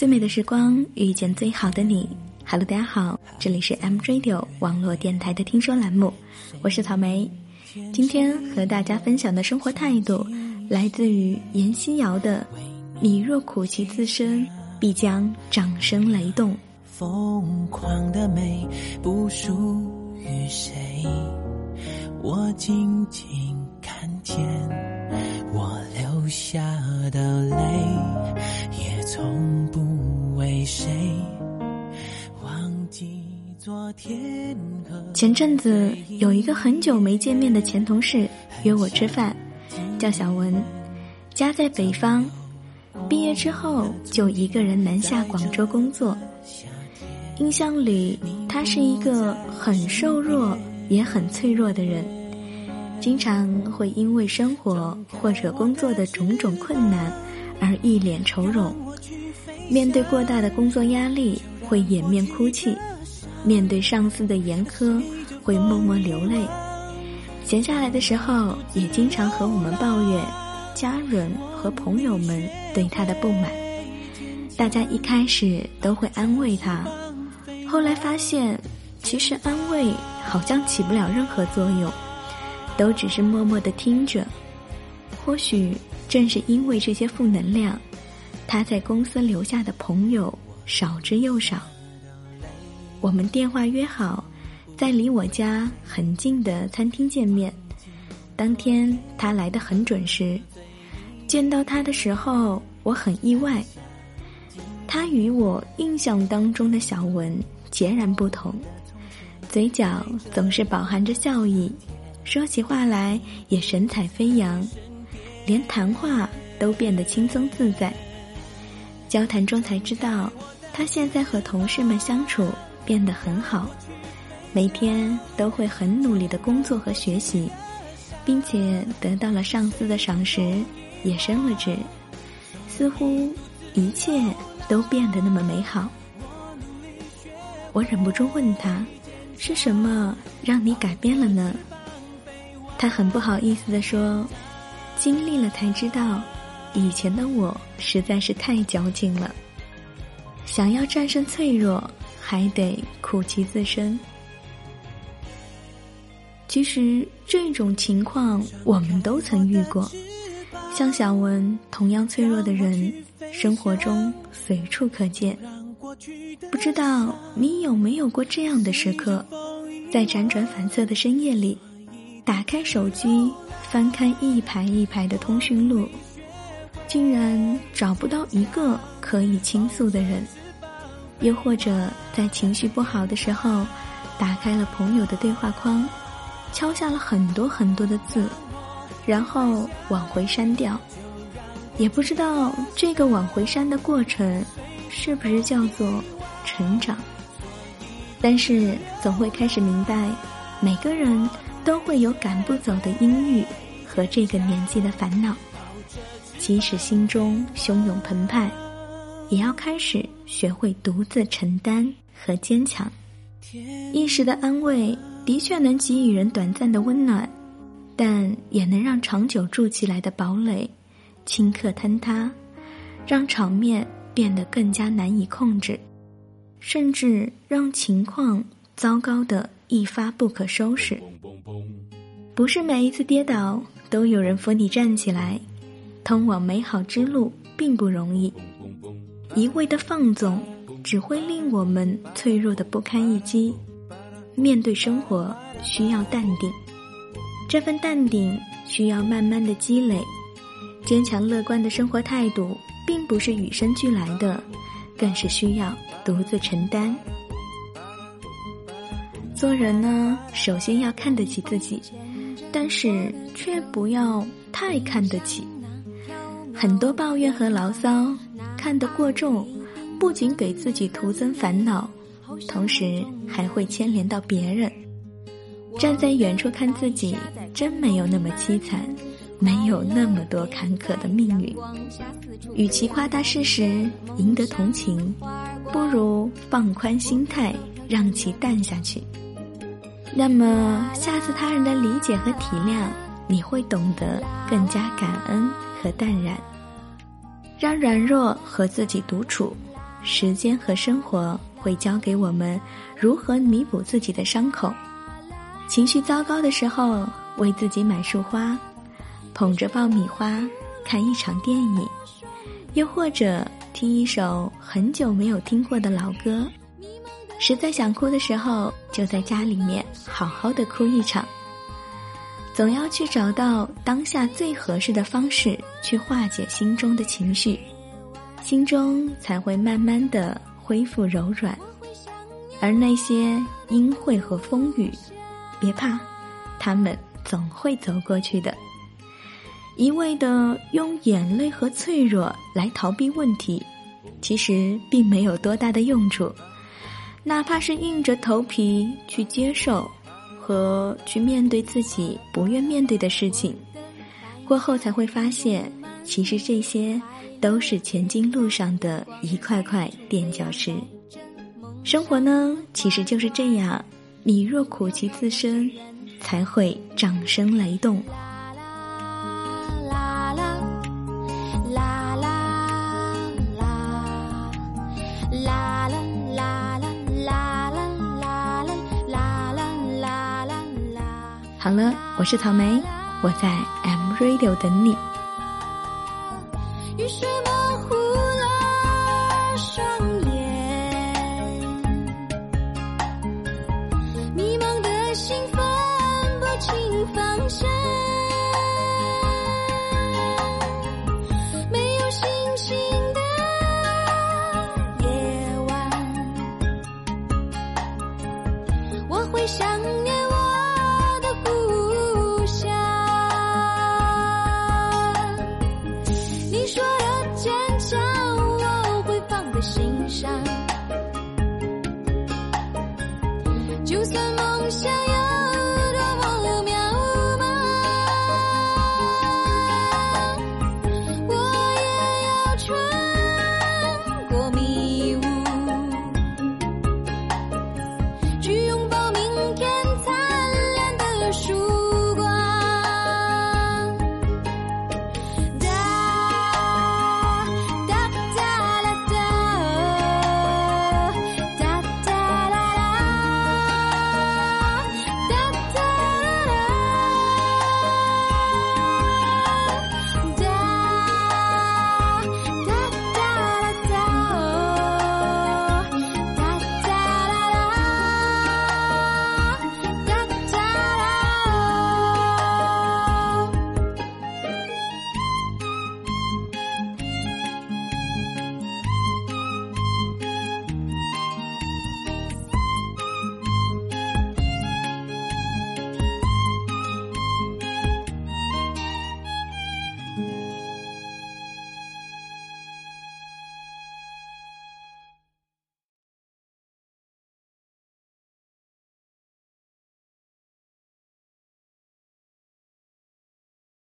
最美的时光，遇见最好的你。Hello，大家好，这里是 M Radio 网络电台的听说栏目，我是草莓。今天和大家分享的生活态度，来自于阎锡瑶的：“你若苦其自身，必将掌声雷动。”疯狂的美不属于谁，我静静看见下的泪，也从不为谁忘记昨天。前阵子有一个很久没见面的前同事约我吃饭，叫小文，家在北方，毕业之后就一个人南下广州工作。印象里他是一个很瘦弱也很脆弱的人，经常会因为生活或者工作的种种困难而一脸愁容，面对过大的工作压力会掩面哭泣。面对上司的严苛，会默默流泪；闲下来的时候，也经常和我们抱怨家人和朋友们对他的不满。大家一开始都会安慰他，后来发现，其实安慰好像起不了任何作用，都只是默默的听着。或许正是因为这些负能量，他在公司留下的朋友少之又少。我们电话约好，在离我家很近的餐厅见面。当天他来的很准时，见到他的时候我很意外。他与我印象当中的小文截然不同，嘴角总是饱含着笑意，说起话来也神采飞扬，连谈话都变得轻松自在。交谈中才知道，他现在和同事们相处。变得很好，每天都会很努力的工作和学习，并且得到了上司的赏识，也升了职，似乎一切都变得那么美好。我忍不住问他：“是什么让你改变了呢？”他很不好意思的说：“经历了才知道，以前的我实在是太矫情了，想要战胜脆弱。”还得苦其自身。其实这种情况我们都曾遇过，像小文同样脆弱的人，生活中随处可见。不知道你有没有过这样的时刻，在辗转反侧的深夜里，打开手机，翻看一排一排的通讯录，竟然找不到一个可以倾诉的人。又或者在情绪不好的时候，打开了朋友的对话框，敲下了很多很多的字，然后往回删掉。也不知道这个往回删的过程，是不是叫做成长？但是总会开始明白，每个人都会有赶不走的阴郁和这个年纪的烦恼，即使心中汹涌澎湃。也要开始学会独自承担和坚强。一时的安慰的确能给予人短暂的温暖，但也能让长久筑起来的堡垒顷刻坍塌，让场面变得更加难以控制，甚至让情况糟糕的一发不可收拾。不是每一次跌倒都有人扶你站起来，通往美好之路并不容易。一味的放纵，只会令我们脆弱的不堪一击。面对生活，需要淡定，这份淡定需要慢慢的积累。坚强乐观的生活态度，并不是与生俱来的，更是需要独自承担。做人呢，首先要看得起自己，但是却不要太看得起。很多抱怨和牢骚。看得过重，不仅给自己徒增烦恼，同时还会牵连到别人。站在远处看自己，真没有那么凄惨，没有那么多坎坷的命运。与其夸大事实赢得同情，不如放宽心态，让其淡下去。那么，下次他人的理解和体谅，你会懂得更加感恩和淡然。让软弱和自己独处，时间和生活会教给我们如何弥补自己的伤口。情绪糟糕的时候，为自己买束花，捧着爆米花看一场电影，又或者听一首很久没有听过的老歌。实在想哭的时候，就在家里面好好的哭一场。总要去找到当下最合适的方式去化解心中的情绪，心中才会慢慢的恢复柔软。而那些阴晦和风雨，别怕，他们总会走过去的。一味的用眼泪和脆弱来逃避问题，其实并没有多大的用处。哪怕是硬着头皮去接受。和去面对自己不愿面对的事情，过后才会发现，其实这些都是前进路上的一块块垫脚石。生活呢，其实就是这样，你若苦其自身，才会掌声雷动。好了我是草莓，我在 M Radio 等你。雨水模糊了双眼，迷茫的心分不清方向。没有星星的夜晚，我会想。就算梦想